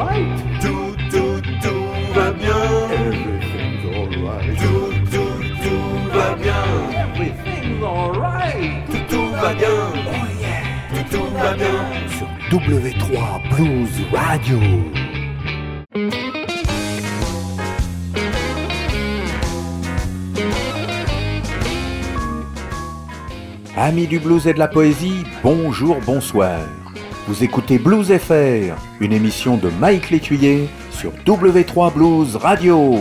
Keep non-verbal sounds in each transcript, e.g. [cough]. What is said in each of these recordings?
Tout, tout, tout va bien. Everything's alright. Tout, tout, tout va bien. Everything's alright. Tout, tout va bien. Oh yeah. Tout, tout va bien. Sur W3 Blues Radio. Amis du blues et de la poésie, bonjour, bonsoir. Vous écoutez Blues FR, une émission de Mike Létuyer sur W3 Blues Radio.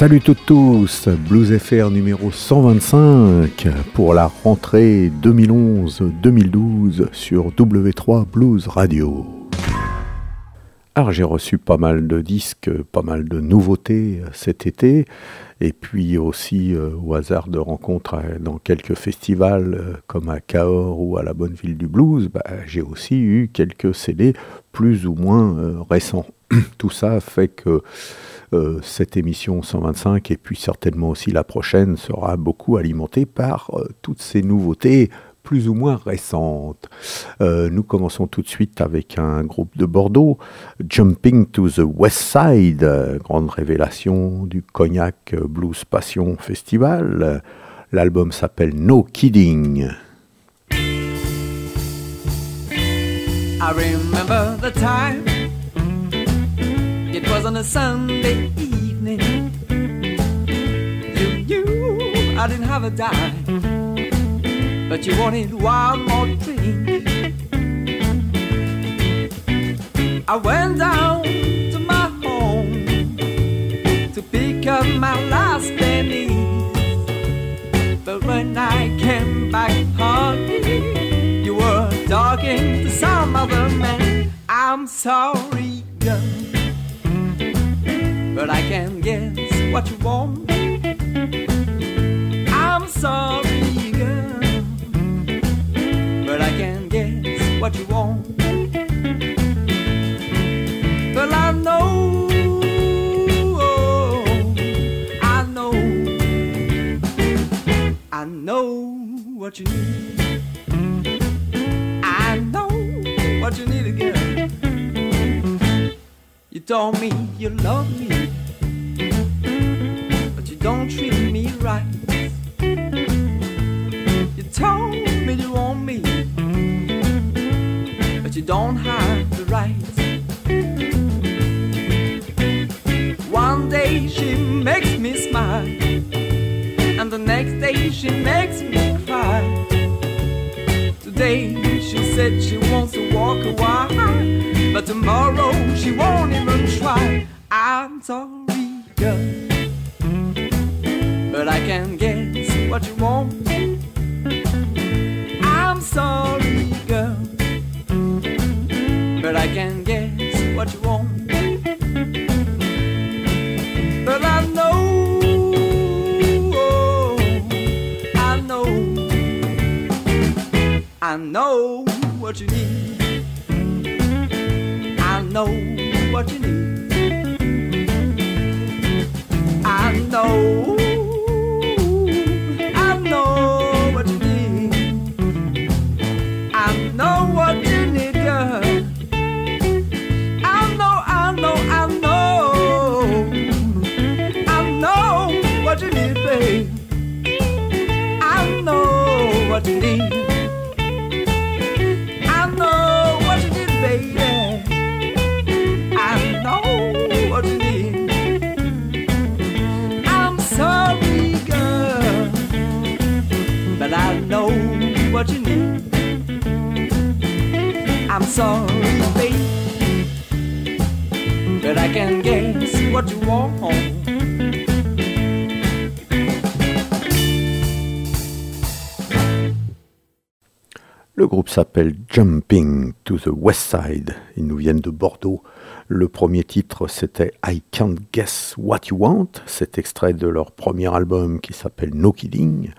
Salut toutes tous, Blues FR numéro 125 pour la rentrée 2011-2012 sur W3 Blues Radio. Alors j'ai reçu pas mal de disques, pas mal de nouveautés cet été, et puis aussi euh, au hasard de rencontres euh, dans quelques festivals euh, comme à Cahors ou à la Bonne Ville du Blues, bah, j'ai aussi eu quelques CD plus ou moins euh, récents. [clears throat] Tout ça fait que euh, cette émission 125 et puis certainement aussi la prochaine sera beaucoup alimentée par euh, toutes ces nouveautés plus ou moins récentes. Euh, nous commençons tout de suite avec un groupe de Bordeaux, Jumping to the West Side, euh, grande révélation du Cognac Blues Passion Festival. L'album s'appelle No Kidding. It was on a Sunday evening. You knew I didn't have a dime, but you wanted one more drink. I went down to my home to pick up my last penny. But when I came back home, you were talking to some other man. I'm sorry, girl, but I can't guess what you want. I'm sorry, girl, but I can't guess what you want. Well, I know, I know, I know what you need. I know what you need to again. You told me you love me, but you don't treat me right. You told me you want me, but you don't have the right. One day she makes me smile, and the next day she makes me cry. Today she said she wants to walk a while, but tomorrow she won't even I'm sorry, girl, but I can't guess what you want. I'm sorry, girl, but I can't guess what you want. But I know, I know. I know what you need. I know I I'm sorry, babe, but I can guess what you want. Le groupe s'appelle Jumping to the West Side. Ils nous viennent de Bordeaux. Le premier titre, c'était I Can't Guess What You Want. C'est extrait de leur premier album qui s'appelle No Kidding.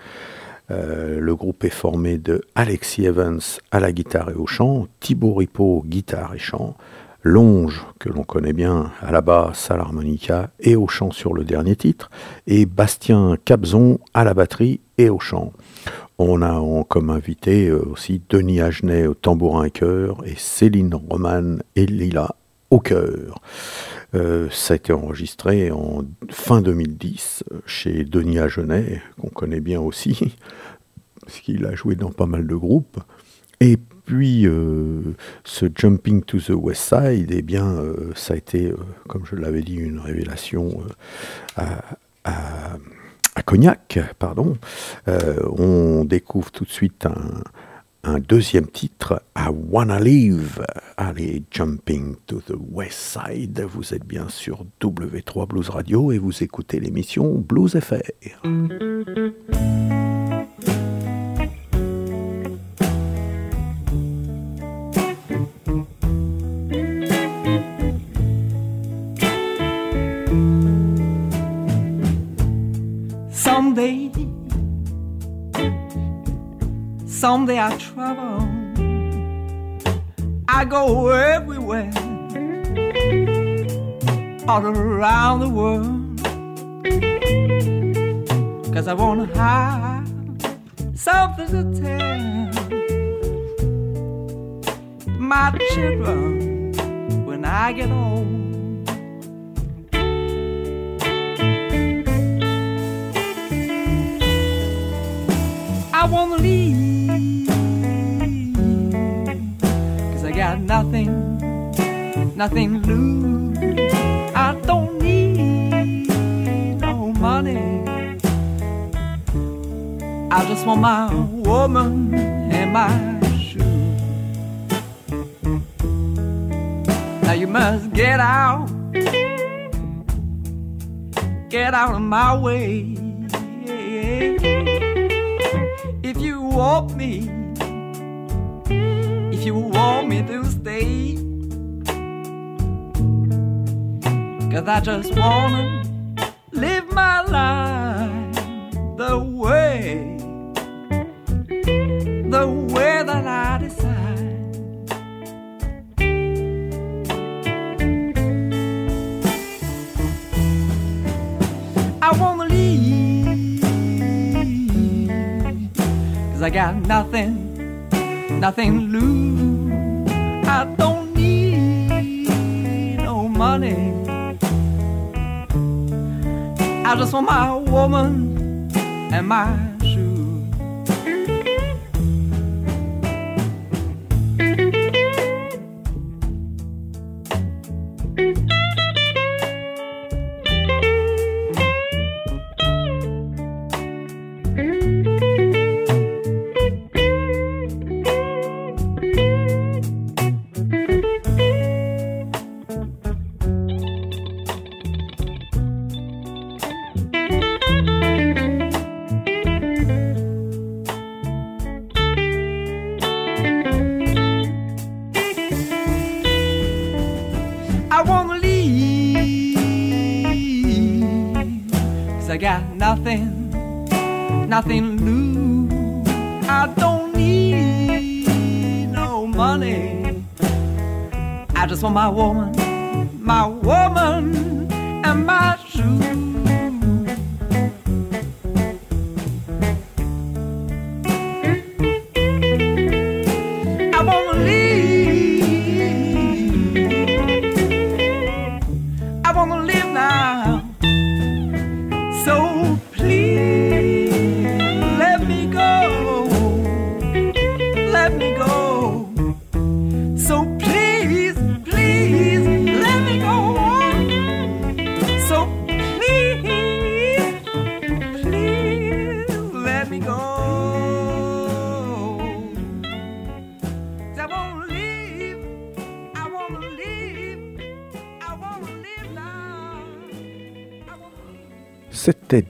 Le groupe est formé de Alexis Evans à la guitare et au chant, Thibaut Ripaud, guitare et chant, Longe, que l'on connaît bien, à la basse, à l'harmonica et au chant sur le dernier titre, et Bastien Capzon à la batterie et au chant. On a comme invité euh, aussi Denis Agenet au tambourin et chœur et Céline Roman et Lila au chœur. Euh, ça a été enregistré en fin 2010 chez Denis Agenet, qu'on connaît bien aussi, [laughs] parce qu'il a joué dans pas mal de groupes. Et puis, euh, ce Jumping to the West Side, eh bien, ça a été, comme je l'avais dit, une révélation à à Cognac, pardon, euh, on découvre tout de suite un, deuxième titre, I Wanna Live. Allez, Jumping to the West Side. Vous êtes bien sur W3 Blues Radio et vous écoutez l'émission Blues FR. Someday I travel. I go everywhere, all around the world. Cause I wanna have something to tell my children when I get old. I wanna leave. Got nothing, nothing to lose. I don't need no money. I just want my woman and my shoes. Now you must get out, get out of my way If you want me, if you want me to stay, cause I just wanna live my life the way, the way that I decide. I wanna leave, Cause I got nothing, nothing to lose. I don't need no money. I just want my woman and my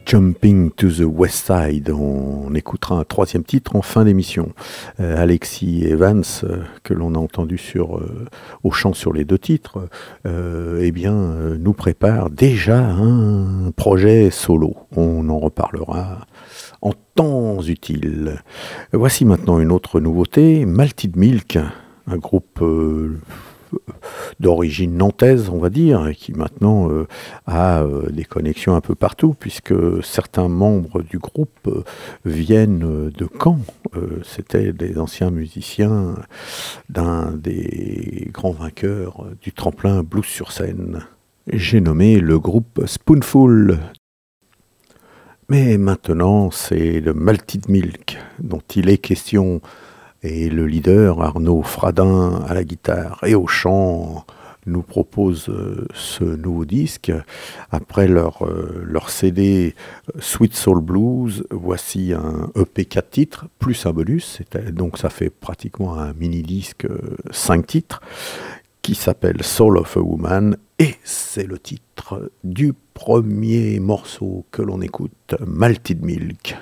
Jumping to the West Side. On écoutera un troisième titre en fin d'émission. Euh, Alexis Evans, euh, que l'on a entendu sur, euh, au chant sur les deux titres, eh bien, nous prépare déjà un projet solo. On en reparlera en temps utile. Voici maintenant une autre nouveauté, Malted Milk, un groupe d'origine nantaise, on va dire, et qui maintenant euh, a euh, des connexions un peu partout, puisque certains membres du groupe euh, viennent de Caen. C'était des anciens musiciens d'un des grands vainqueurs du tremplin blues sur scène. J'ai nommé le groupe Spoonful. Mais maintenant, c'est le Malted Milk dont il est question et le leader, Arnaud Fradin, à la guitare et au chant, nous propose euh, ce nouveau disque. Après leur, euh, CD euh, Sweet Soul Blues, voici un EP 4 titres, plus un bonus, donc ça fait pratiquement un mini-disque 5 titres, qui s'appelle Soul of a Woman, et c'est le titre du premier morceau que l'on écoute, Malted Milk.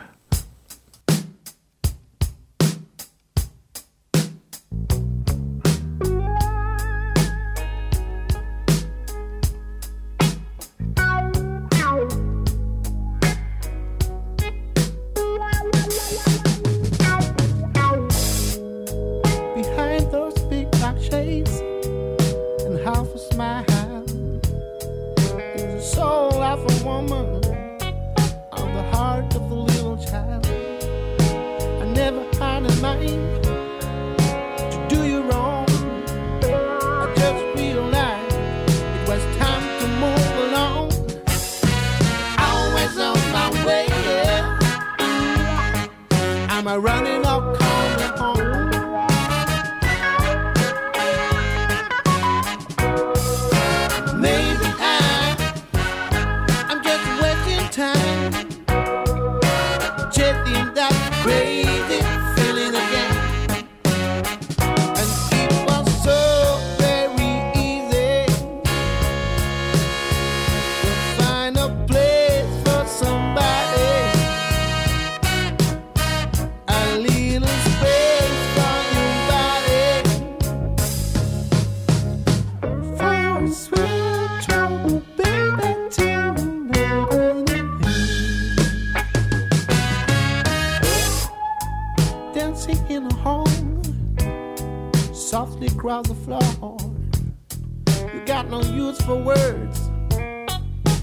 got no use for words.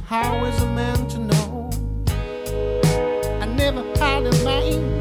How is a man to know? I never had a mind.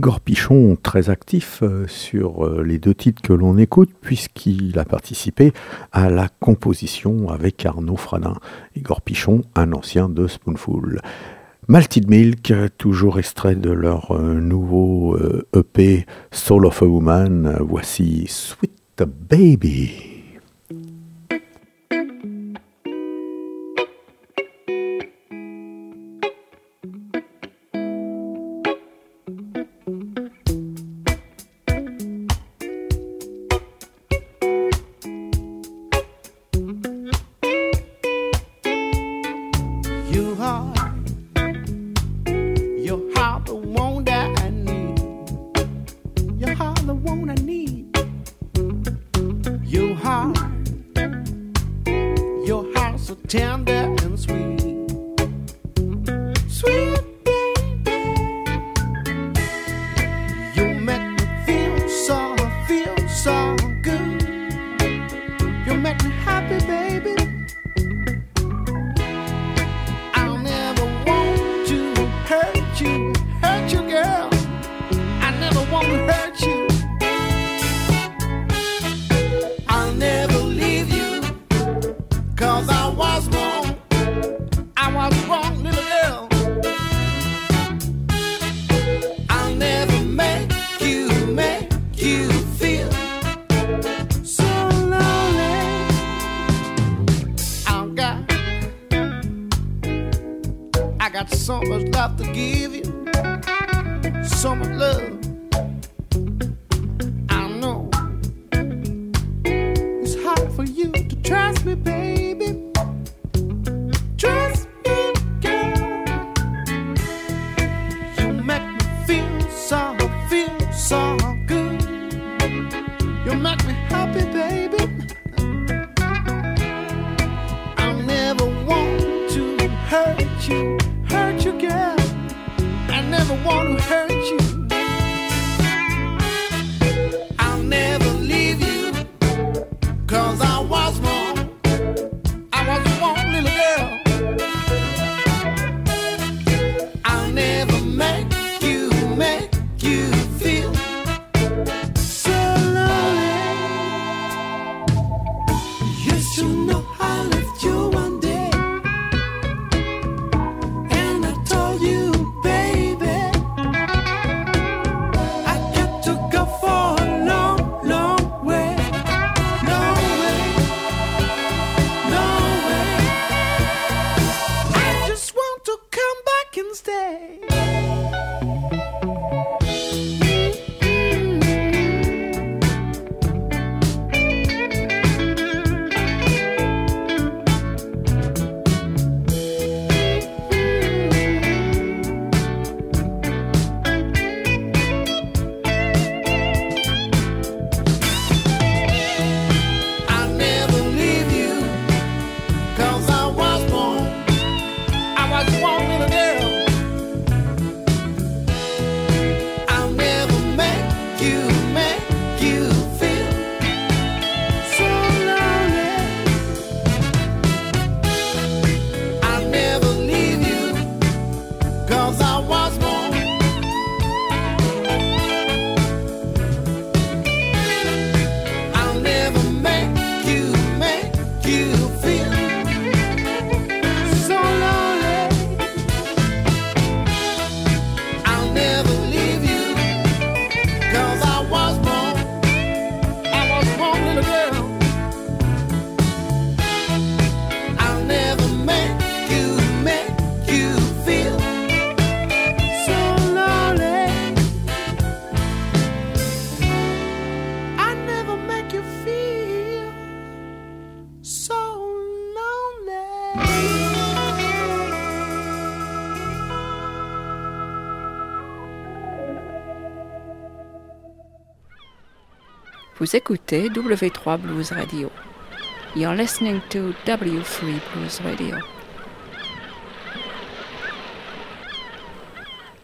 Igor Pichon, très actif euh, sur euh, les deux titres que l'on écoute, puisqu'il a participé à la composition avec Arnaud Fradin. Igor Pichon, un ancien de Spoonful. Malted Milk, toujours extrait de leur euh, nouveau EP e Soul of a Woman. Voici Sweet Baby. Vous écoutez W3 Blues Radio. You're listening to W3 Blues Radio.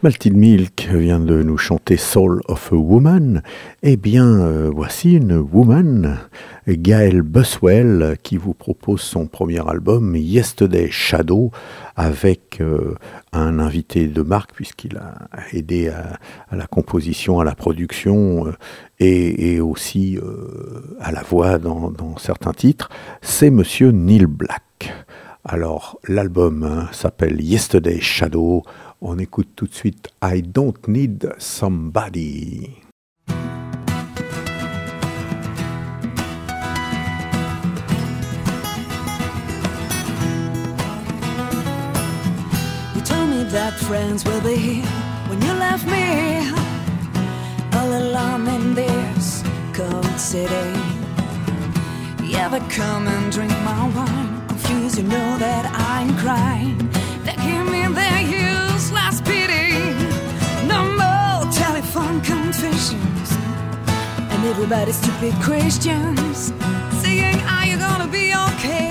Malted Milk vient de nous chanter Soul of a Woman. Eh bien, euh, voici une woman, Gaëlle Buswell, qui vous propose son premier album Yesterday Shadow avec euh, un invité de marque puisqu'il a aidé à, la composition, à la production euh, et, aussi à la voix dans, certains titres. C'est Monsieur Neil Black. Alors, l'album hein, s'appelle Yesterday Shadow. On écoute tout de suite I Don't Need Somebody. You told me that friends will be here when you left me all alone in this cold city. You ever come and drink my wine? Confused, you know that I'm crying. They give me their useless pity. No more telephone confessions. And everybody's stupid questions. Saying, Are you gonna be okay?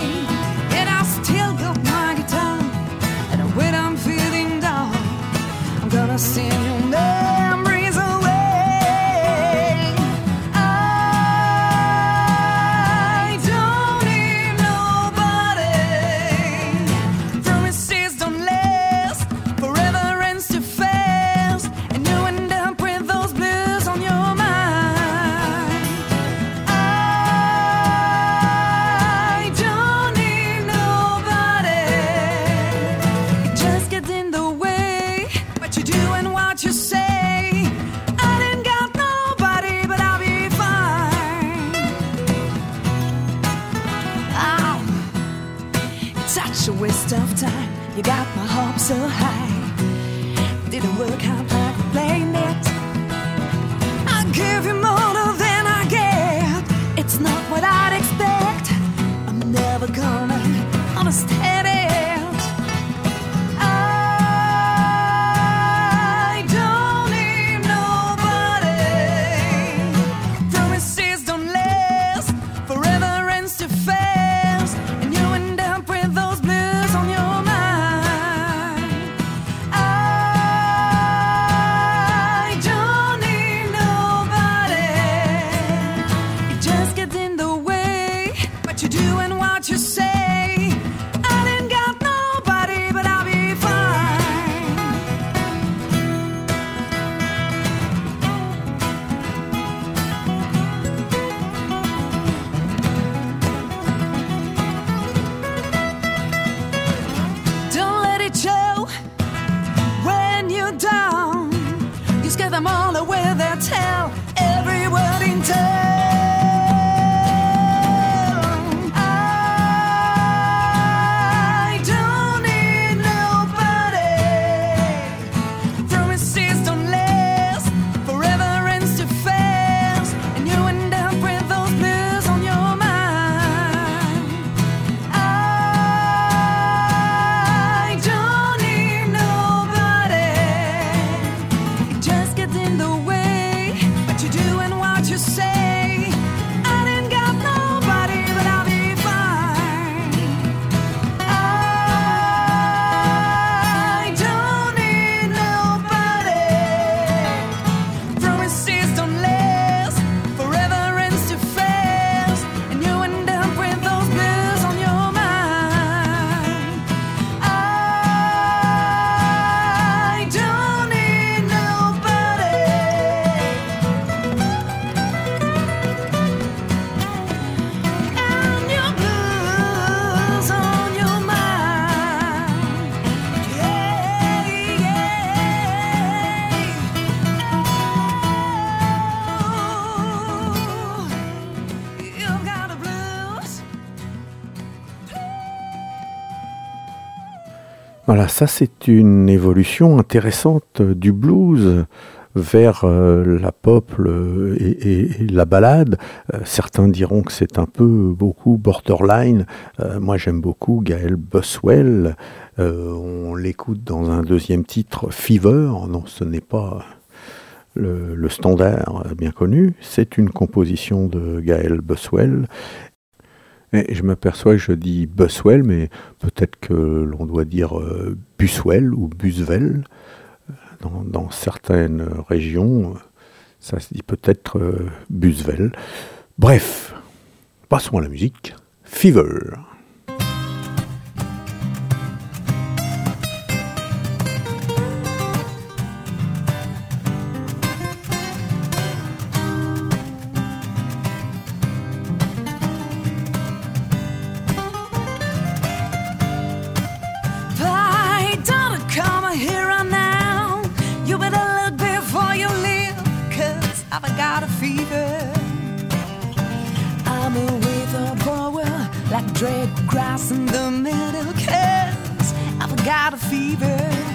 Yet I still got my guitar. And when I'm feeling down, I'm gonna sing never come ça c'est une évolution intéressante du blues vers euh, la pop et, la balade. Euh, certains diront que c'est un peu beaucoup borderline. Euh, moi j'aime beaucoup Gaël Buswell. Euh, on l'écoute dans un deuxième titre, Fever. Non, ce n'est pas le, standard bien connu. C'est une composition de Gaël Buswell. Je m'aperçois que je dis Buswell, mais peut-être que l'on doit dire euh, Buswell ou Buswell. dans, certaines régions, ça se dit peut-être euh, Busvel. Bref, passons à la musique. Fever. dread grass in the middle, cause I've got a fever.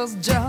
Was just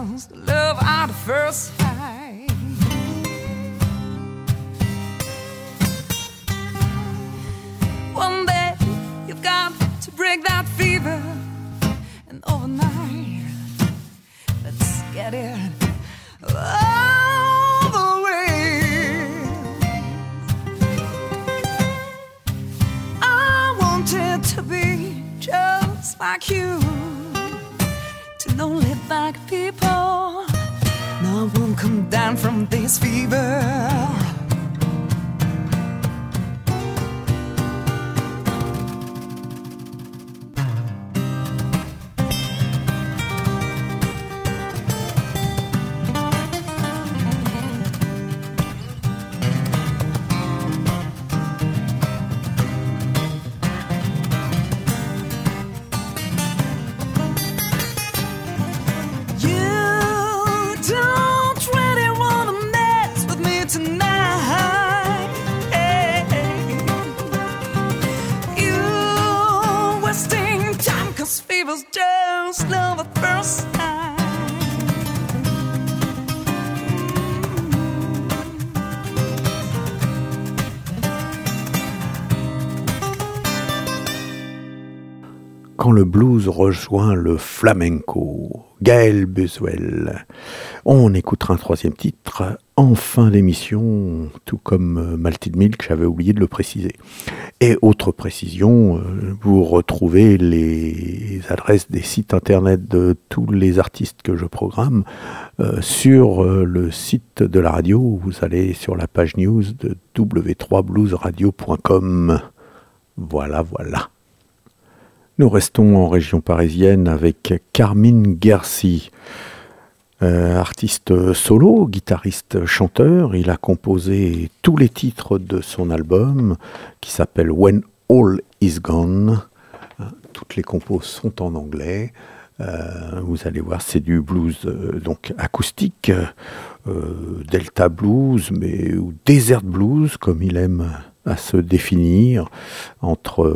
le blues rejoint le flamenco. Gaël Buswell. On écoutera un troisième titre en fin d'émission, tout comme Malted Milk, j'avais oublié de le préciser. Et autre précision, euh, vous retrouvez les adresses des sites internet de tous les artistes que je programme euh, sur euh, le site de la radio. Vous allez sur la page news de w3bluesradio.com. Voilà, voilà. Nous restons en région parisienne avec Carmine Gersi, euh, artiste solo, guitariste, chanteur. Il a composé tous les titres de son album qui s'appelle When All Is Gone. Toutes les compos sont en anglais. vous allez voir, c'est du blues donc acoustique, Delta blues, mais ou desert blues comme il aime à se définir entre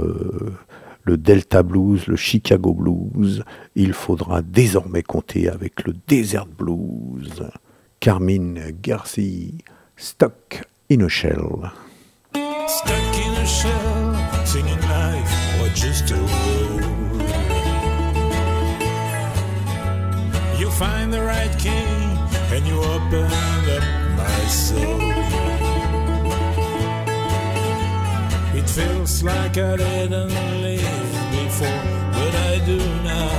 le Delta Blues, le Chicago Blues. Il faudra désormais compter avec le Desert Blues. Carmine Garcia, Stuck in a Shell. Stuck in a shell, singing life or just a road. You find the right key and you open up my soul. Feels like I didn't live before, but I do now.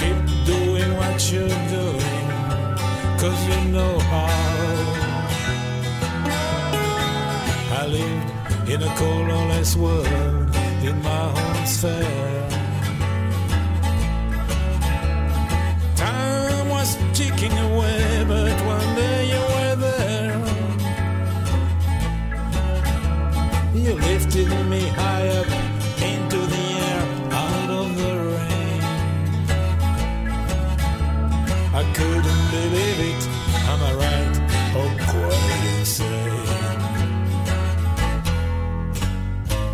Keep doing what you're doing, cause you know how. I lived in a colorless world in my own sphere. Time was ticking away, but one You lifted me high up into the air, out of the rain. I couldn't believe it, am I right? Or quite insane.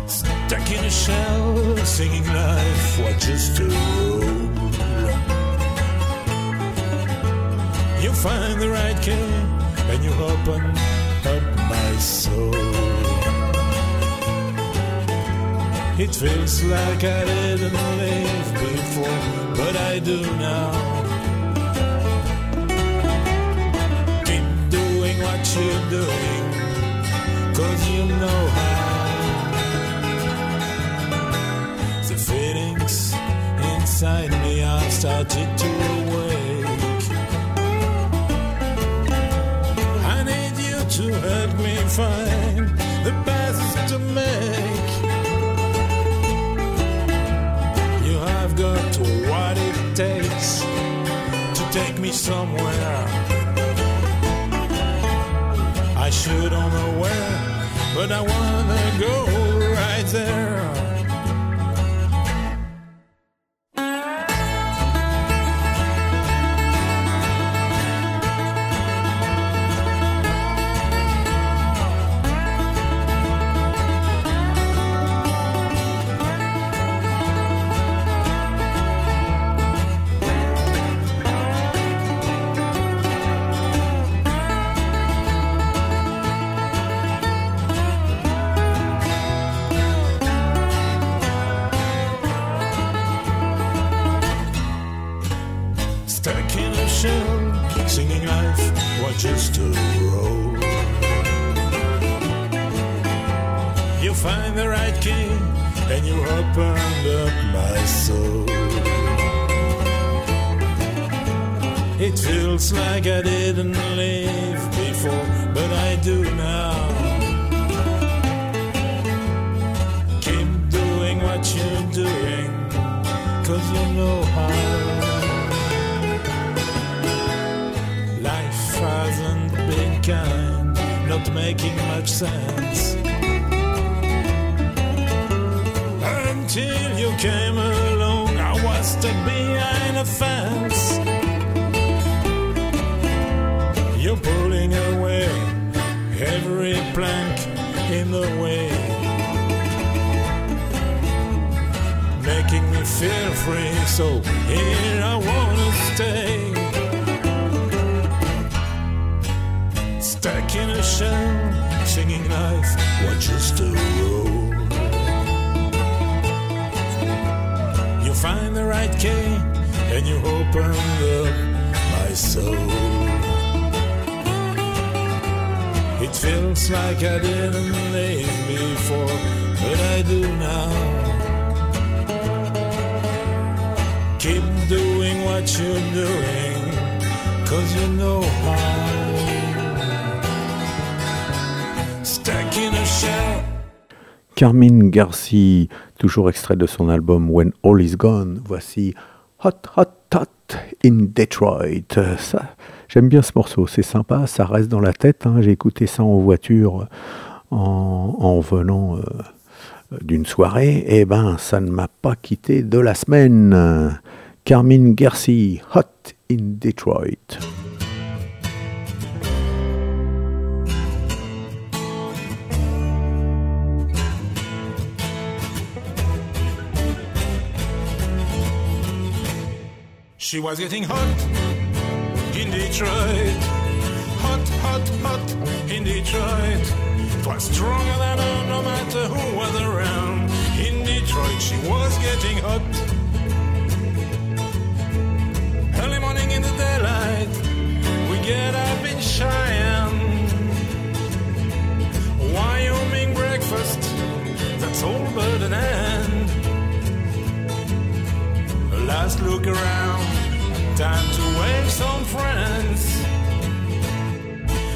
Stuck in a shell, singing life, just to roll. You find the right key, and you open up my soul. It feels like I didn't live before, but I do now. Keep doing what you're doing, cause you know how. The feelings inside me are started to awake. I need you to help me find the path to make. Should don't know where, but I wanna go and you open up my soul? It feels like I didn't live before, but I do now. Keep doing what you're doing, cause you know how. Stuck in a shell. Carmine Garcia, toujours extrait de son album When All Is Gone. Voici Hot Hot Hot in Detroit. J'aime bien ce morceau, c'est sympa, ça reste dans la tête. hein. J'ai écouté ça en voiture en, en venant euh, d'une soirée, eh ben, ça ne m'a pas quitté de la semaine. Carmine Gersi, Hot in Detroit. She was getting hot in Detroit. Hot, hot, hot in Detroit. It was stronger than her, no matter who was around. In Detroit, she was getting hot. Early morning in the daylight, we get up in Cheyenne. Wyoming breakfast, that's all but an end. Last look around, time to wave some friends.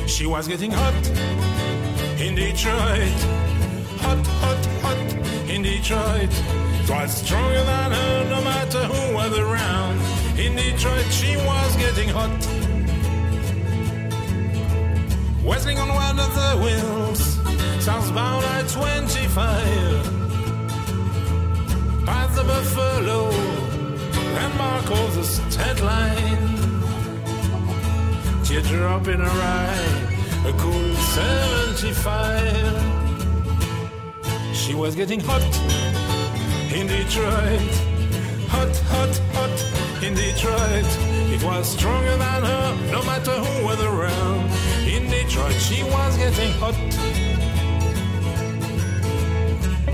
She was getting hot in Detroit. Hot, hot, hot in Detroit. It was stronger than her, no matter who was around. In Detroit, she was getting hot. Whistling on one of the wheels, southbound I 25. Past the Buffalo, landmark of the state line. Teardrop in her eye, a cool 75. She was getting hot in Detroit. Hot, hot, hot in Detroit. It was stronger than her, no matter who was around. In Detroit, she was getting hot.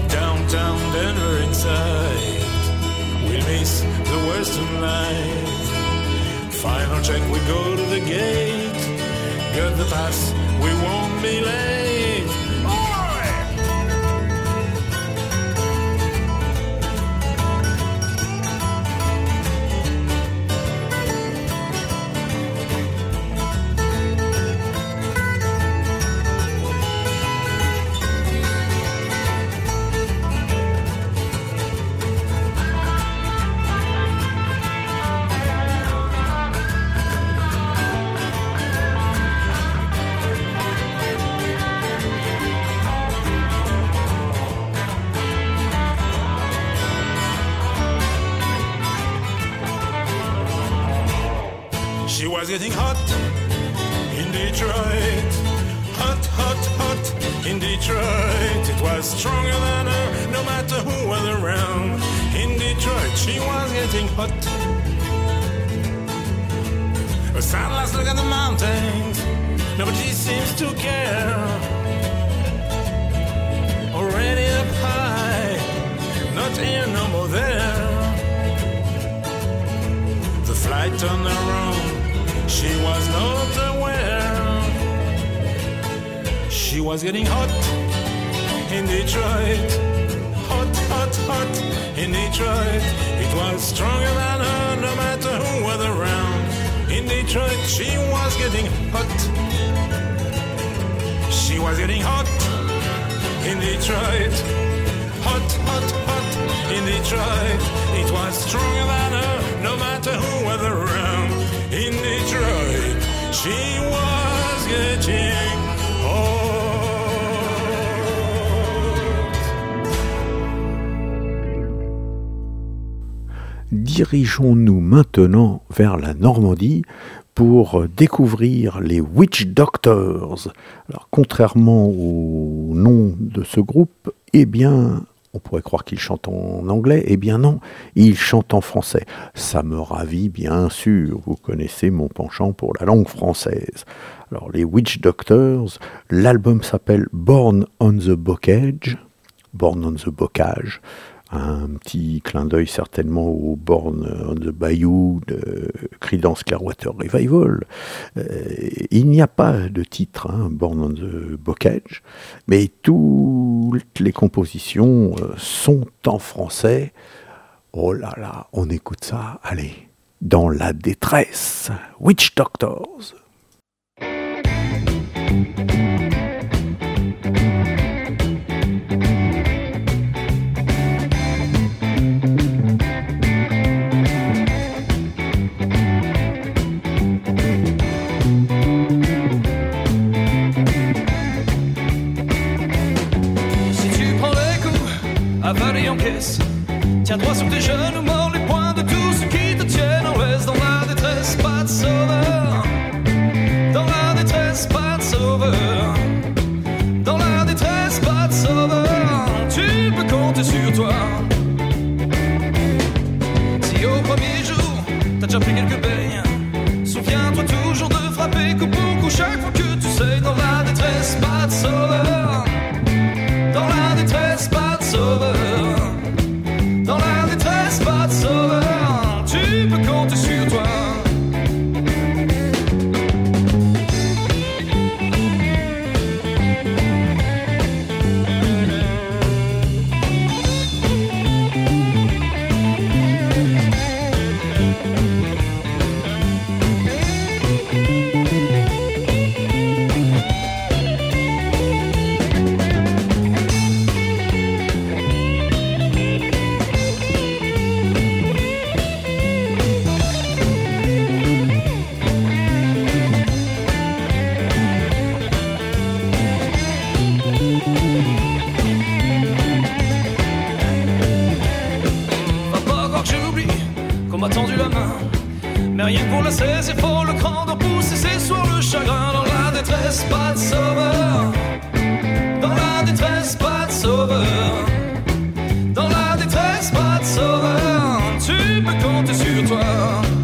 Downtown Denver inside. We'll miss the western light. Final check, we go to the gate. Get the pass, we won't be late. Was getting hot in Detroit. Hot, hot, hot in Detroit. It was stronger than her, no matter who was around. In Detroit, she was getting hot. She was getting hot in Detroit. Hot, hot, hot in Detroit. It was stronger than her, no matter who was around. In Detroit, she was getting Dirigeons-nous maintenant vers la Normandie pour découvrir les Witch Doctors? Alors, contrairement au nom de ce groupe, eh bien, on pourrait croire qu'ils chantent en anglais. Eh bien non, ils chantent en français. Ça me ravit bien sûr. Vous connaissez mon penchant pour la langue française. Alors, les Witch Doctors, l'album s'appelle Born on the Bocage. Born on the Bocage un petit clin d'œil certainement au Born on the Bayou de Creedence Clearwater Revival. Euh, il n'y a pas de titre, hein, Born on the Bocage, mais toutes les compositions euh, sont en français. Oh là là, on écoute ça, allez, dans la détresse, Witch Doctors. Tiens droit sur tes genoux, m'a tendu la main. Mais rien pour la saisir, faut le cran de pousser, c'est soir le chagrin. Dans la détresse, pas de sauveur. Dans la détresse, pas de sauveur. Dans la détresse, pas de sauveur. Tu peux compter sur toi.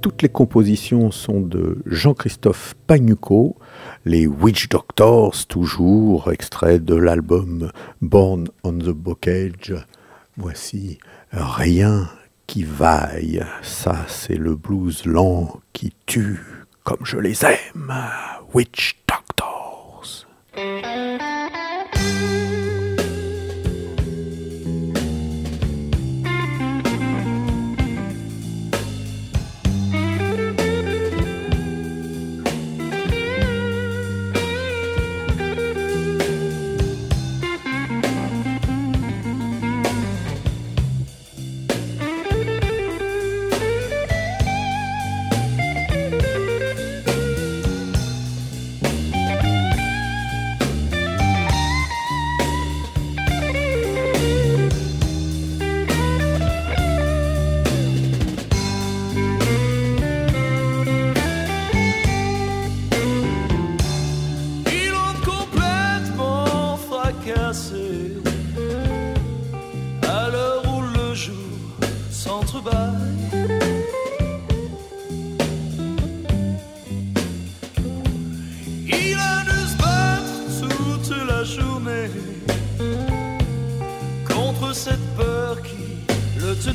Toutes les compositions sont de Jean-Christophe Pagnucco, les Witch Doctors, toujours extrait de l'album Born on the Bocage. Voici Rien qui vaille. Ça, c'est le blues lent qui tue comme je les aime. Witch Doctors.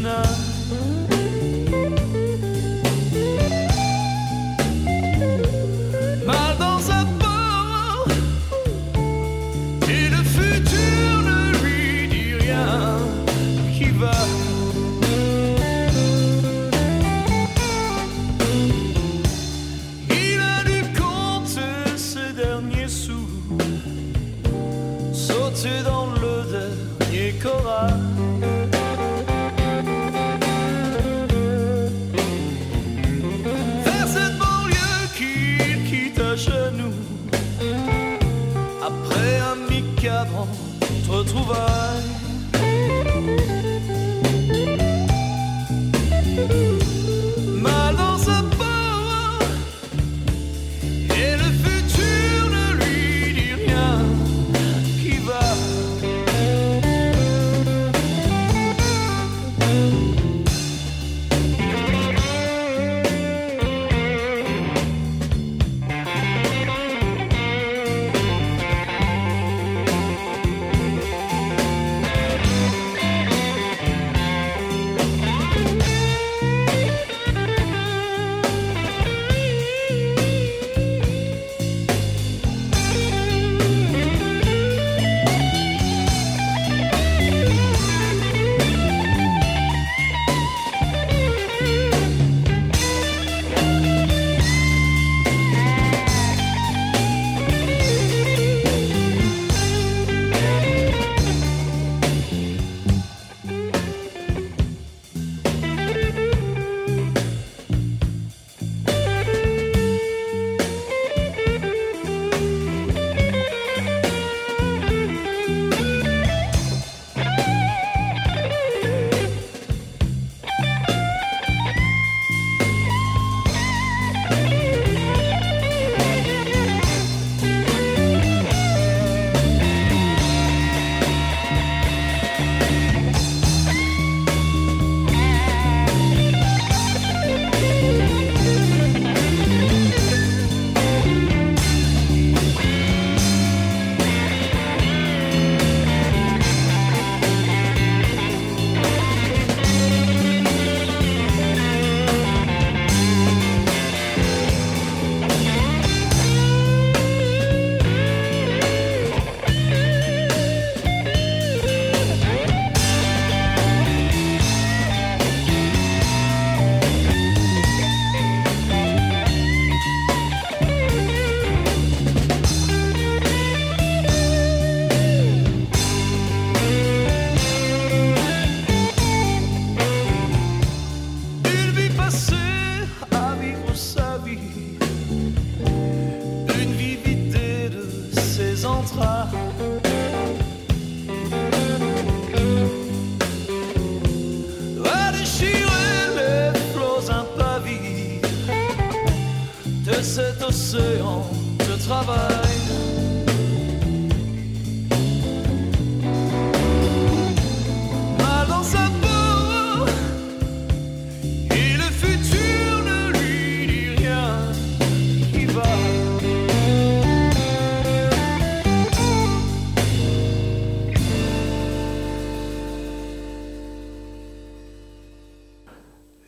Le retrouvailles.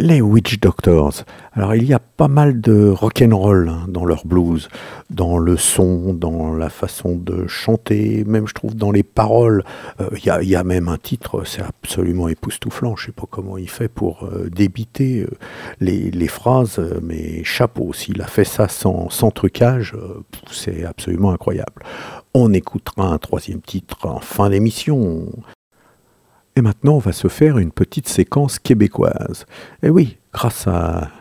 Les Witch Doctors. Alors il y a pas mal de rock'n'roll hein, dans leur blues, dans le son, dans la façon de chanter, même je trouve dans les paroles. Euh, Il y, a, même un titre, c'est absolument époustouflant. Je sais pas comment il fait pour euh, débiter euh, les, phrases, mais chapeau. S'il a fait ça sans, trucage, c'est absolument incroyable. On écoutera un troisième titre en fin d'émission. Et maintenant, on va se faire une petite séquence québécoise. Et oui, grâce à,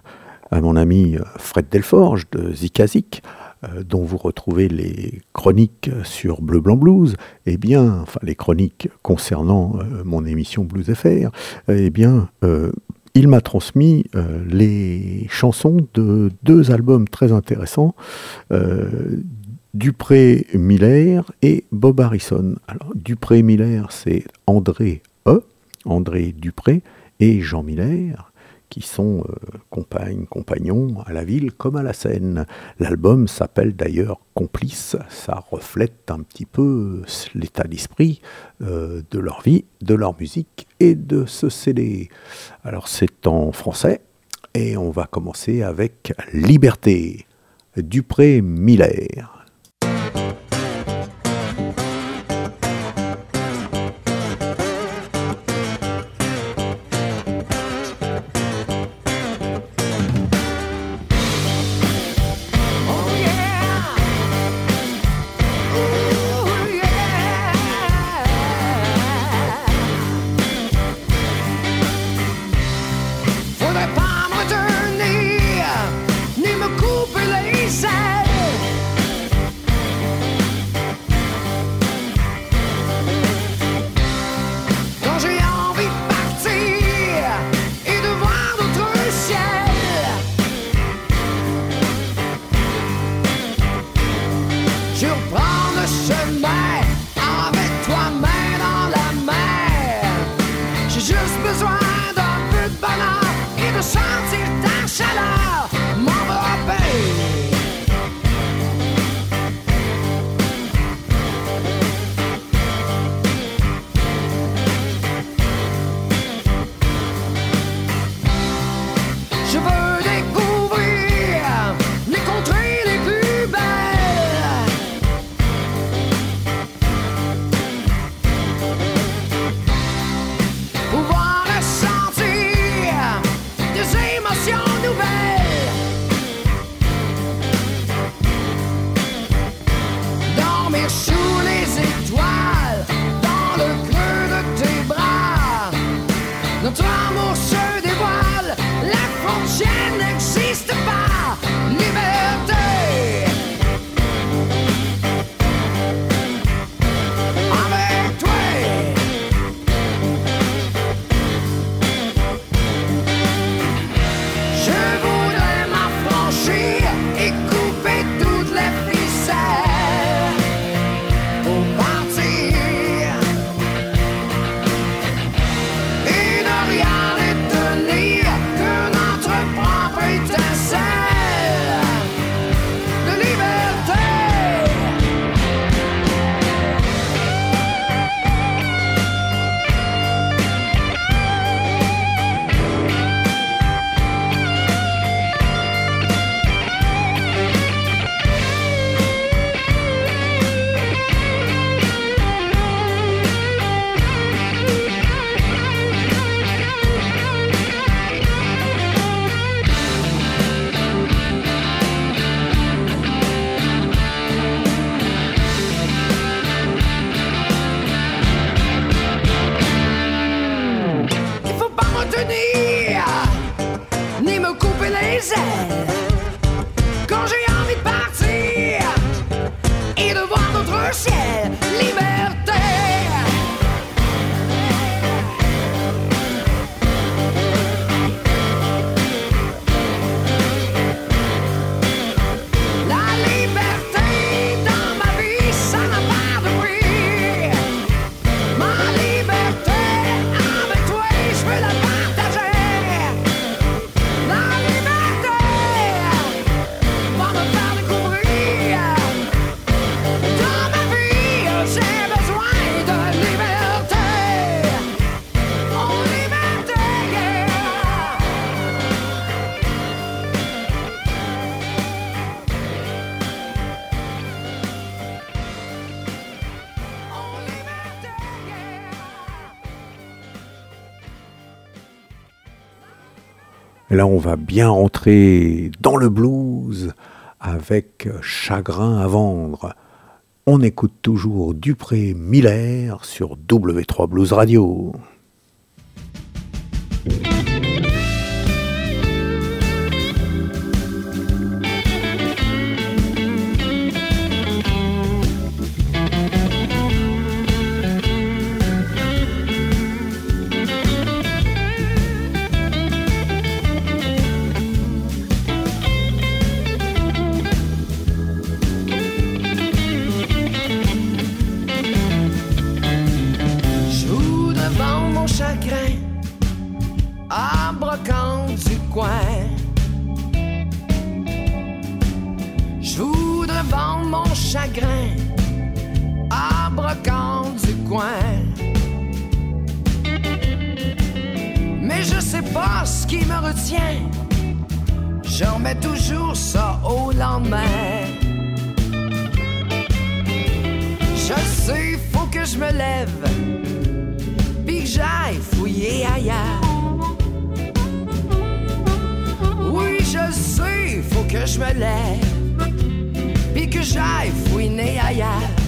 mon ami euh, Fred Delforge de Zikazik, euh, dont vous retrouvez les chroniques sur Bleu Blanc Blues, eh bien, enfin les chroniques concernant euh, mon émission Blues FR, eh bien, euh, il m'a transmis les chansons de deux albums très intéressants, Dupré Miller et Bob Harrison. Dupré Miller, c'est André E, André Dupré, et Jean Miller, qui sont euh, compagnes, compagnons à la ville comme à la scène. L'album s'appelle d'ailleurs Complice, ça reflète un petit peu l'état d'esprit euh, de leur vie, de leur musique et de ce CD. Alors c'est en français, et on va commencer avec Liberté, Dupré Miller. Et là, on va bien rentrer dans le blues avec Chagrin à vendre. On écoute toujours Dupré Miller sur W3 Blues Radio. je me lève, puis que j'aille fouiner ailleurs.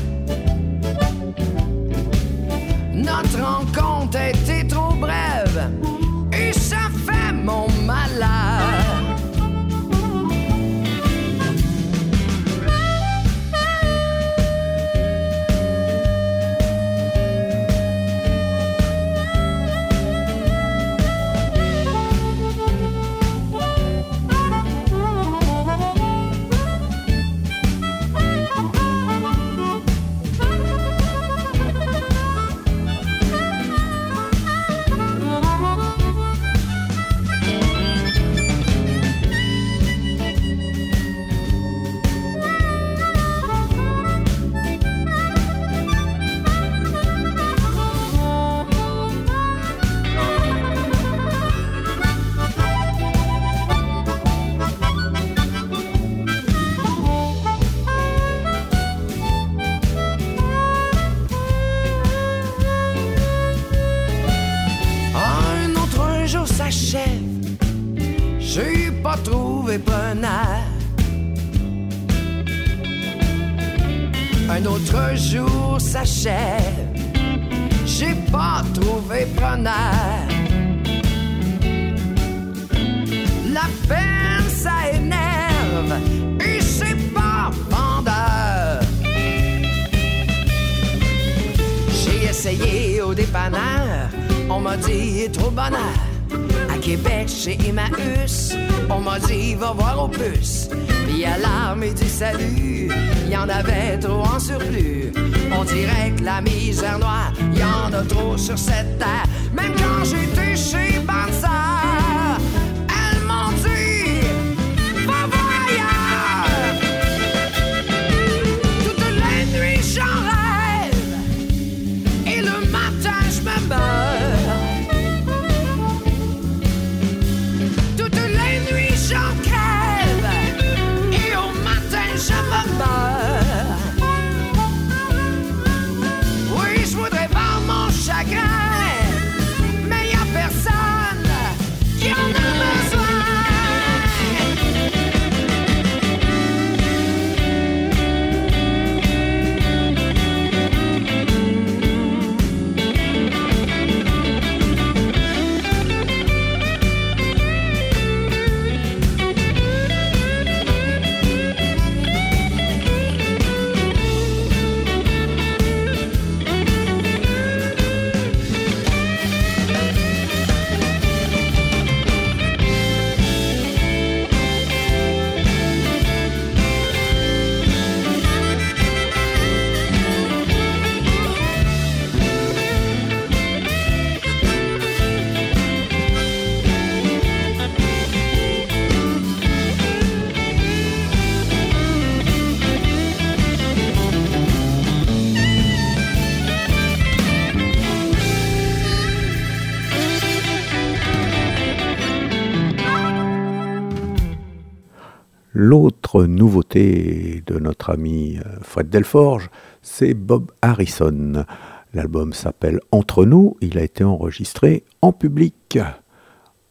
L'autre nouveauté de notre ami euh, Fred Delforge, c'est Bob Harrison. L'album s'appelle Entre nous, il a été enregistré en public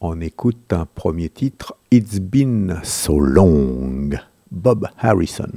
On écoute un premier titre, It's Been So Long, Bob Harrison.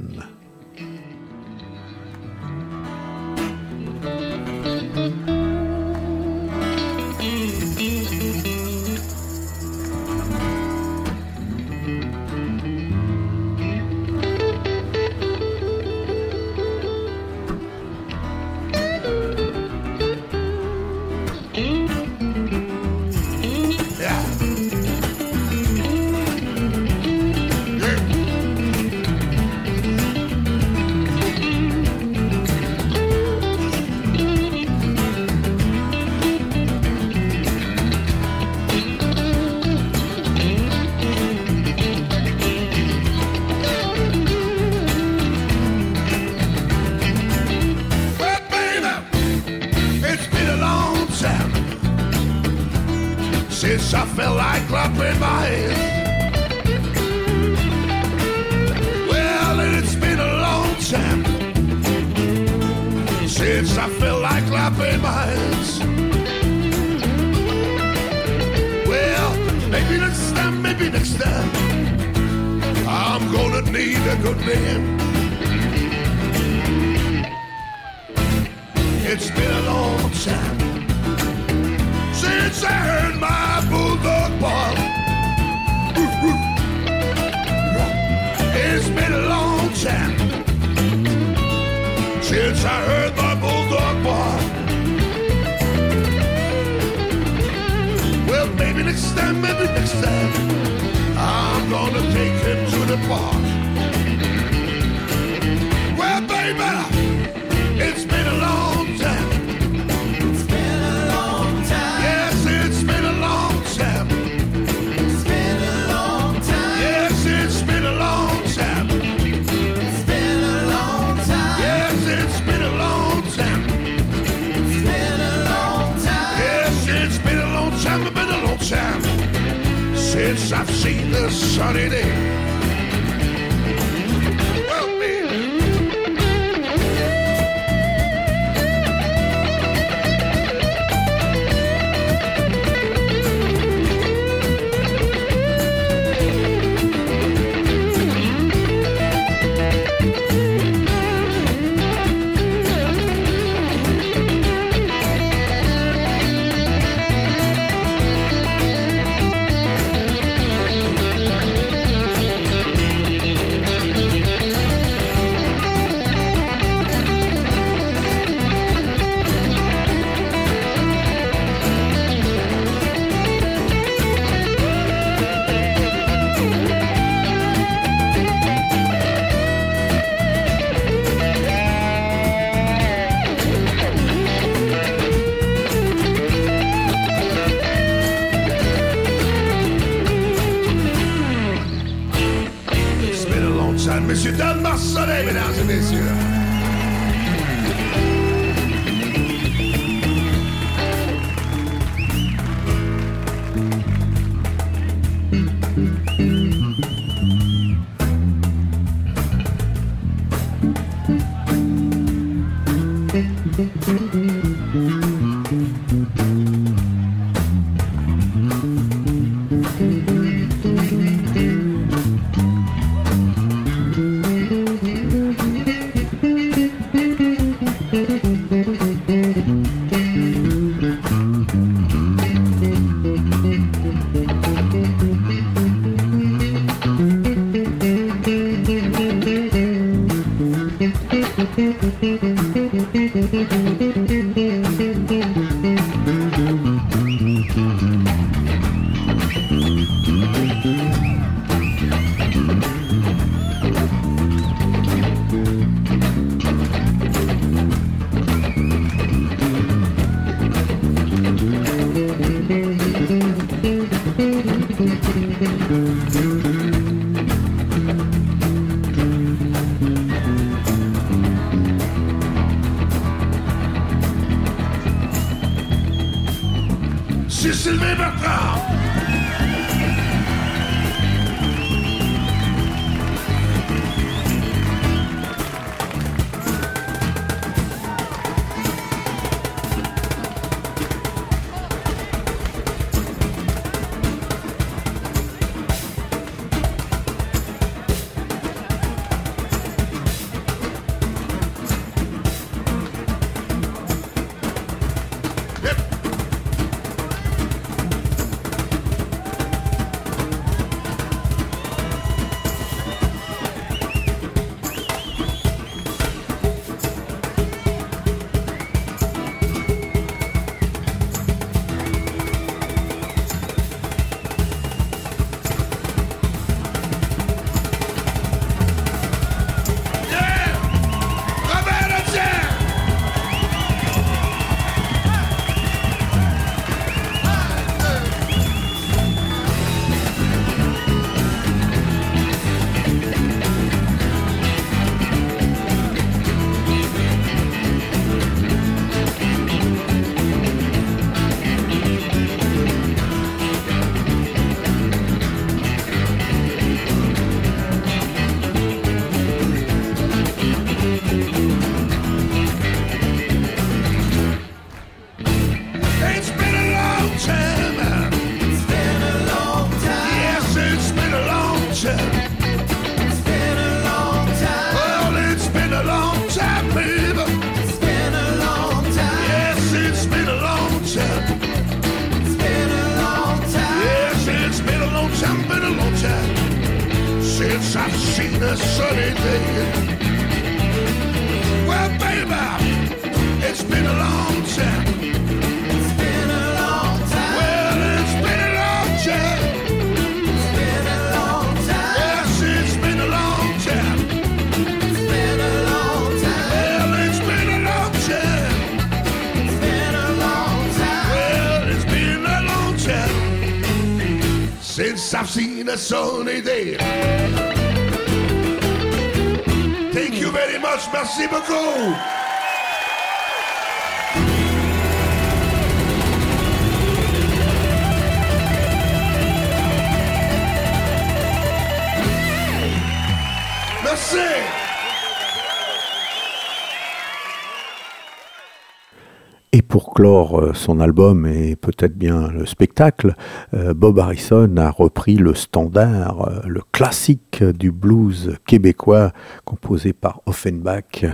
Euh, son album et peut-être bien le spectacle, euh, Bob Harrison a repris le standard, euh, le classique du blues québécois composé par Offenbach,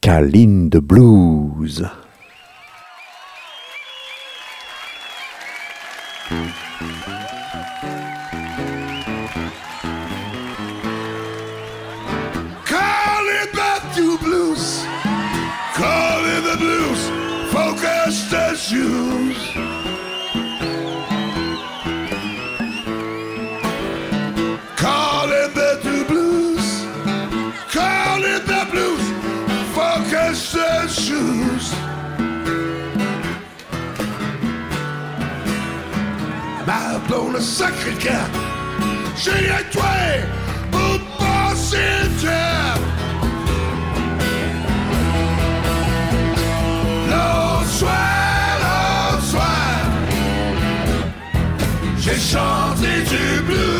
Caline de Blues. shoes. Call it the blues. Call the blues. Focus the shoes. Ma blonde blown a second un She ain't passer terre. swear et chanter du bleu.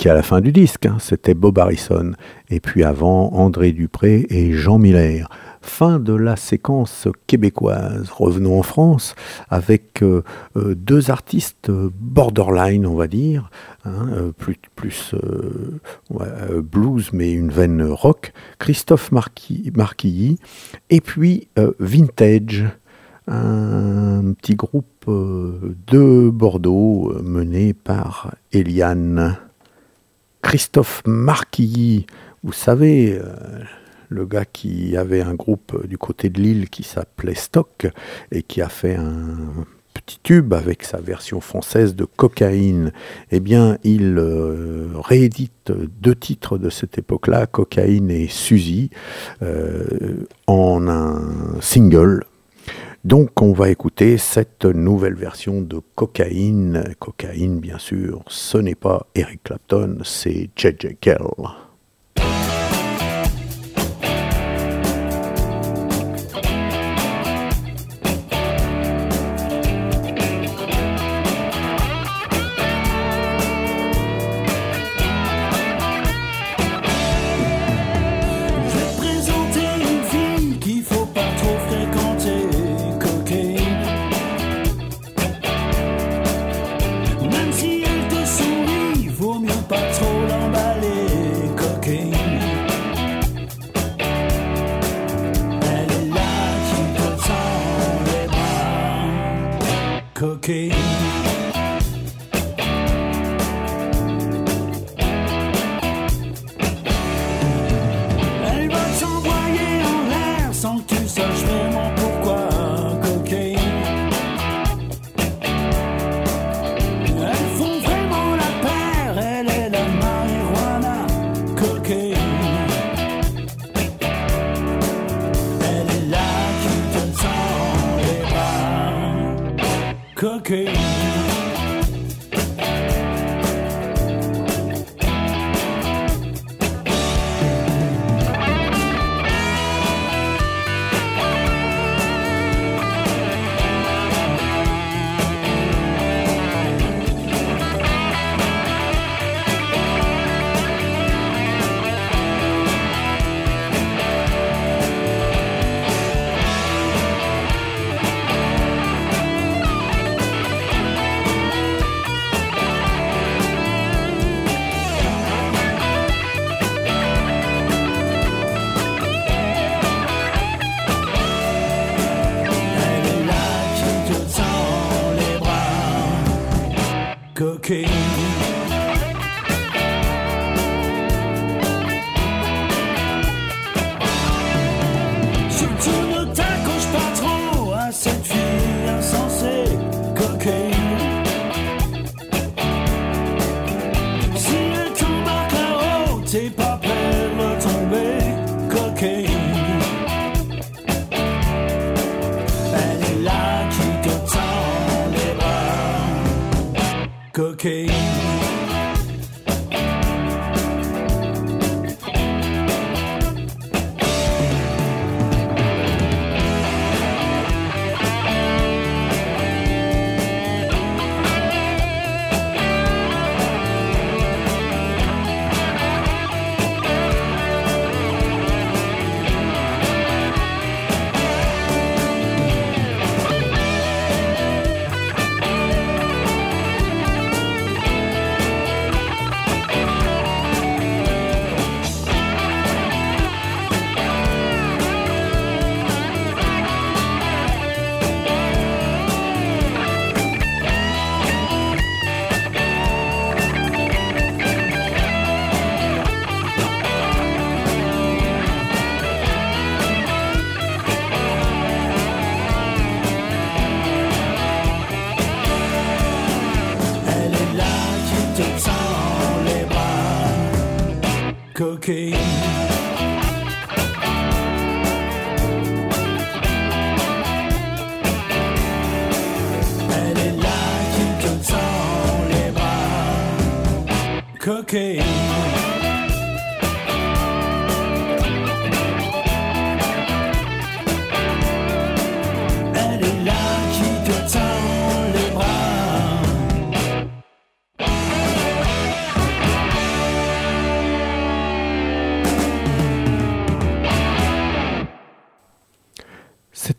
Expliqué à la fin du disque. hein. C'était Bob Harrison. Et puis avant, André Dupré et Jean Miller. Fin de la séquence québécoise. Revenons en France avec euh, euh, deux artistes euh, borderline, on va dire, hein, plus, plus blues, mais une veine rock. Christophe Marquilly. Et puis Vintage, un petit groupe de Bordeaux mené par Eliane. Christophe Marquilly, vous savez, euh, le gars qui avait un groupe euh, du côté de Lille qui s'appelait Stock et qui a fait un petit tube avec sa version française de Cocaïne, eh bien, il euh, réédite deux titres de cette époque-là, Cocaïne et Suzy, en un single. Donc, on va écouter cette nouvelle version de Cocaïne. Cocaïne, bien sûr, ce n'est pas Eric Clapton, c'est J.J. Kell. okay.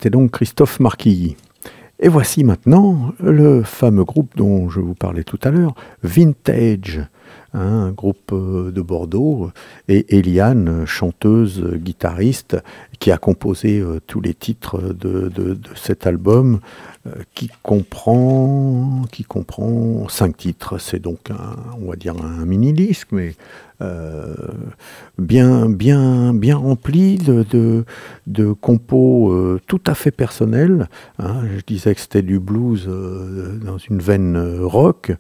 C'était donc Christophe Marquilly. Et voici maintenant le fameux groupe dont je vous parlais tout à l'heure, Vintage, hein, un groupe euh, de Bordeaux, et Eliane, chanteuse, guitariste, qui a composé euh, tous les titres de, de- cet album, euh, qui comprend, qui comprend cinq titres. C'est donc un, on va dire un mini disque, mais bien, bien, bien rempli de, de, de compos tout à fait personnels. hein. Je disais que c'était du blues dans une veine rock.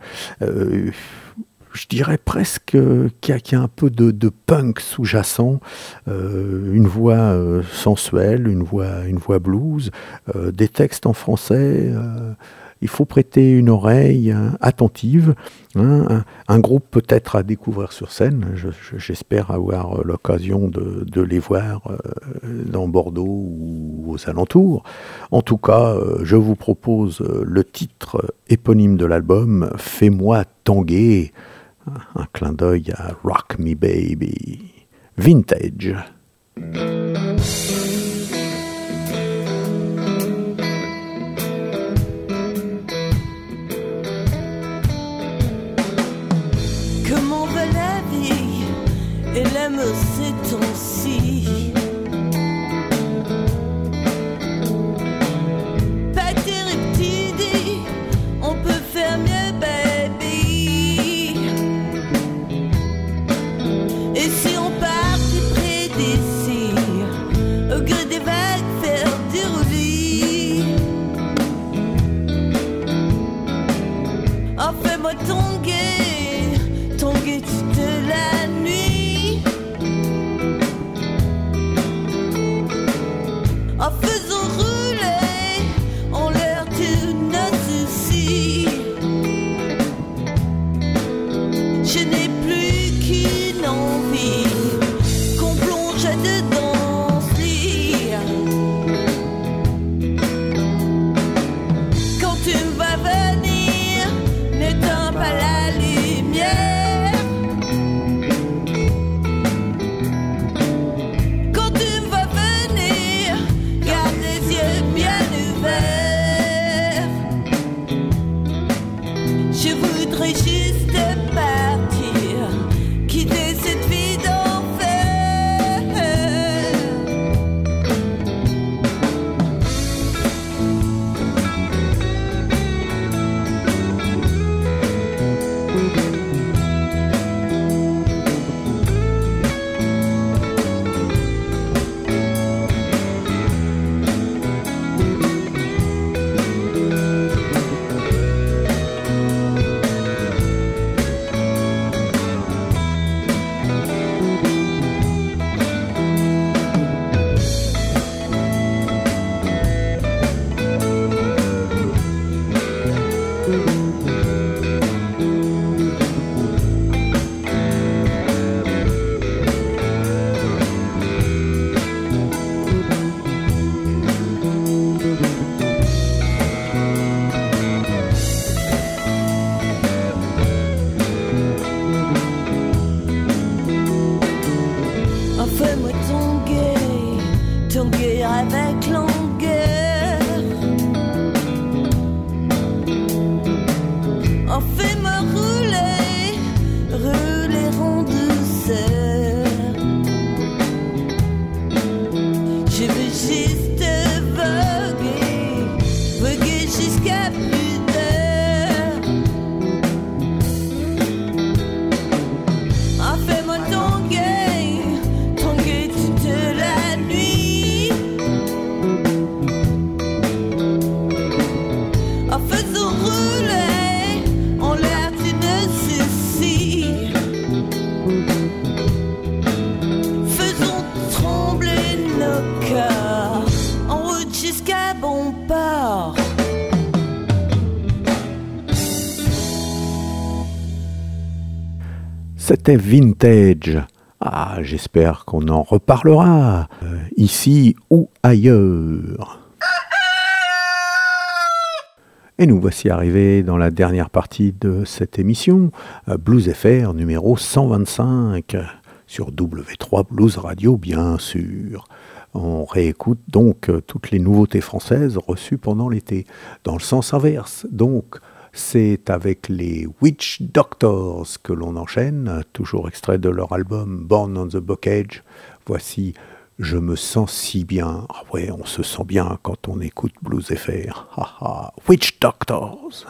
Euh, je dirais presque qu'il y, a- qu'il y a un peu de, punk sous-jacent, euh, une voix euh, sensuelle, une voix, blues, euh, des textes en français. euh, il faut prêter une oreille hein, attentive. hein, un, groupe peut-être à découvrir sur scène. Je- je- J'espère avoir euh, l'occasion de, de les voir euh, dans Bordeaux ou aux alentours. En tout cas, euh, je vous propose euh, le titre éponyme de l'album, Fais-moi tanguer. Un clin d'œil à Rock Me Baby. Vintage. Comment va la vie et l'amour C'était vintage. Ah, j'espère qu'on en reparlera, euh, ici ou ailleurs. Et nous voici arrivés dans la dernière partie de cette émission, euh, Blues FR numéro 125, sur W3 Blues Radio bien sûr. On réécoute donc euh, toutes les nouveautés françaises reçues pendant l'été, dans le sens inverse. Donc, c'est avec les Witch Doctors que l'on enchaîne, toujours extrait de leur album Born on the Bocage. Voici Je me sens si bien. Ah ouais, on se sent bien quand on écoute Blues FR. Witch Doctors.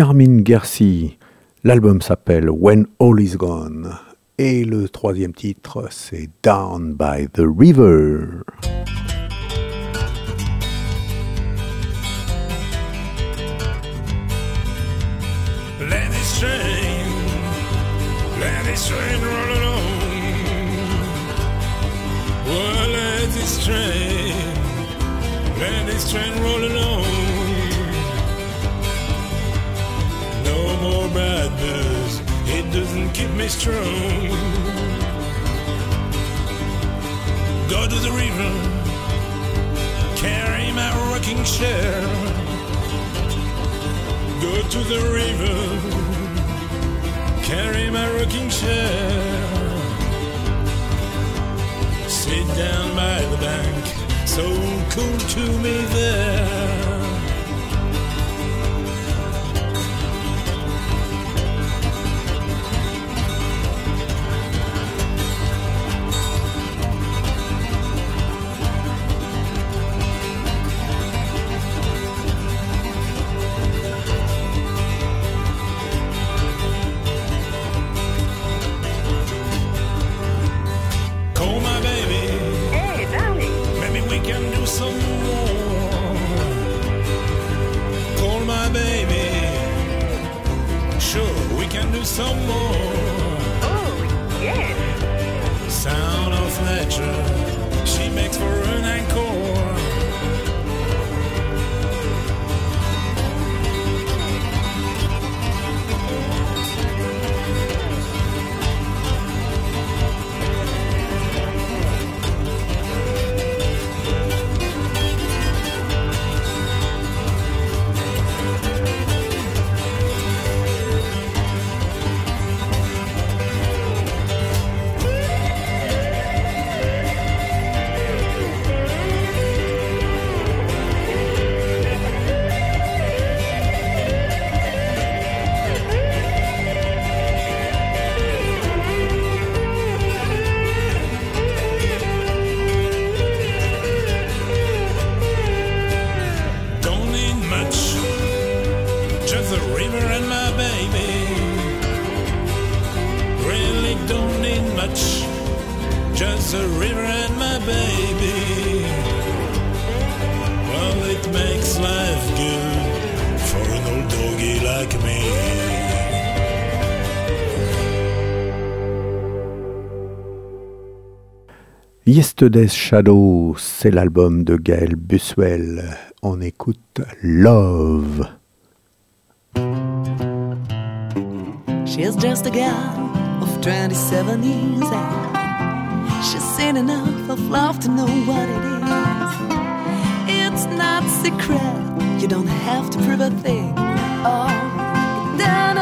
Carmine Gersi. L'album s'appelle When All Is Gone. Et le troisième titre, c'est Down by the River. Yesterday's Shadow, c'est l'album de Gaël Buswell. On écoute Love. She's just a girl of 27 years old. She's seen enough of love to know what it is. It's not secret, you don't have to prove a thing. Oh, it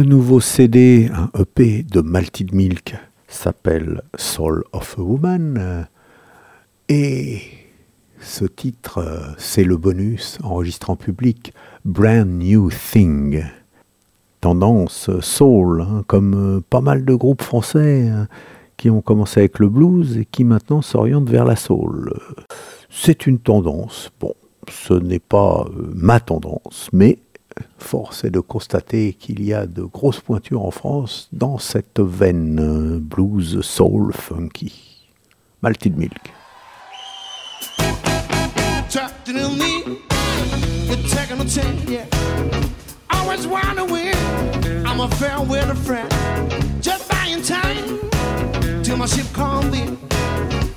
Le nouveau CD, un EP de Malted Milk, s'appelle Soul of a Woman. Et ce titre, c'est le bonus enregistré en public, Brand New Thing. Tendance soul, hein, comme pas mal de groupes français hein, qui ont commencé avec le blues et qui maintenant s'orientent vers la soul. C'est une tendance, bon, ce n'est pas euh, ma tendance, mais force est de constater qu'il y a de grosses pointures en France dans cette veine blues, soul, funky. Malted Milk. Always wind away. I'm a fair weather friend. Just buying time till my ship comes in.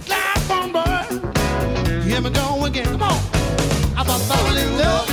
Life on. Here we go again. Come on. I'm falling in love.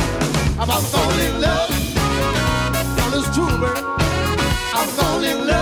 I'm falling in love. Now it's true, baby. I'm falling in love.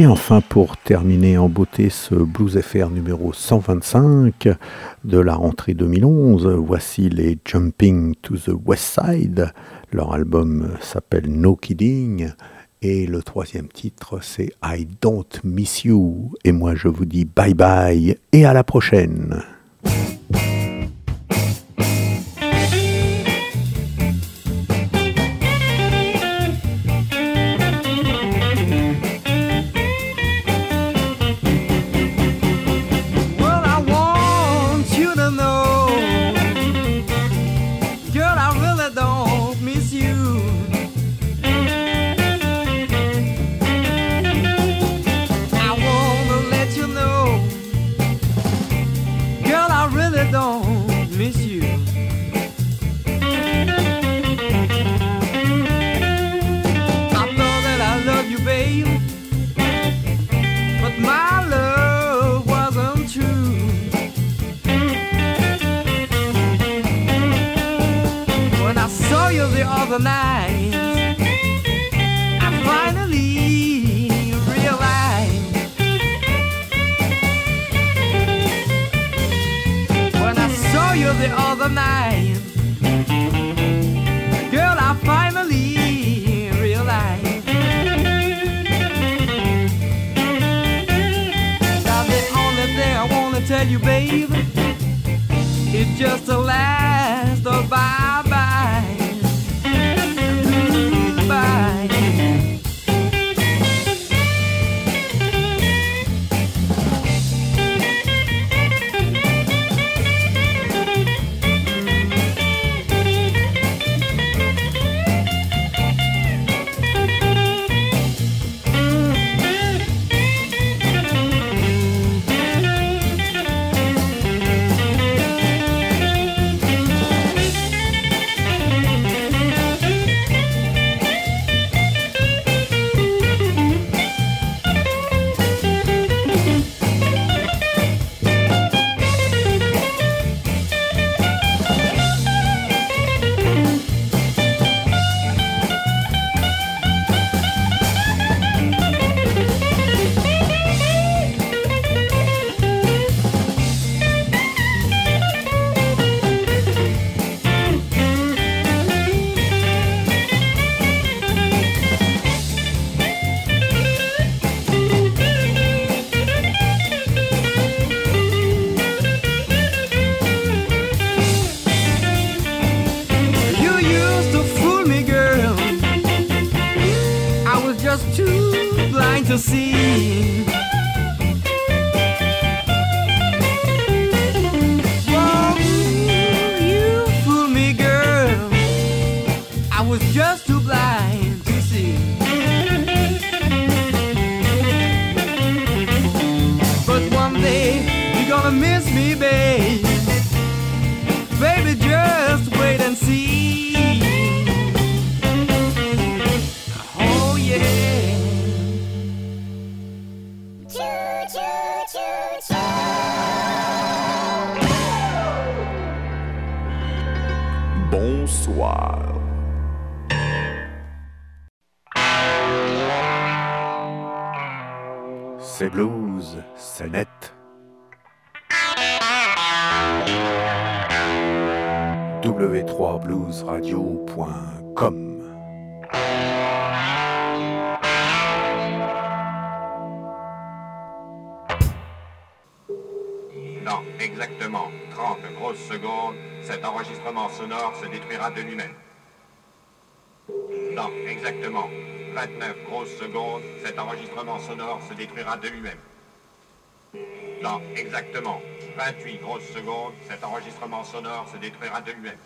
Et enfin, pour terminer en beauté ce Blues FR numéro 125 de la rentrée 2011, voici les Jumping to the West Side. Leur album s'appelle No Kidding. Et le troisième titre, c'est I Don't Miss You. Et moi, je vous dis bye bye et à la prochaine. Other night, girl, I finally realized. Now the only thing I wanna tell you, babe, it's just the last sonore se détruira de lui-même. Dans exactement 28 grosses secondes, cet enregistrement sonore se détruira de lui-même.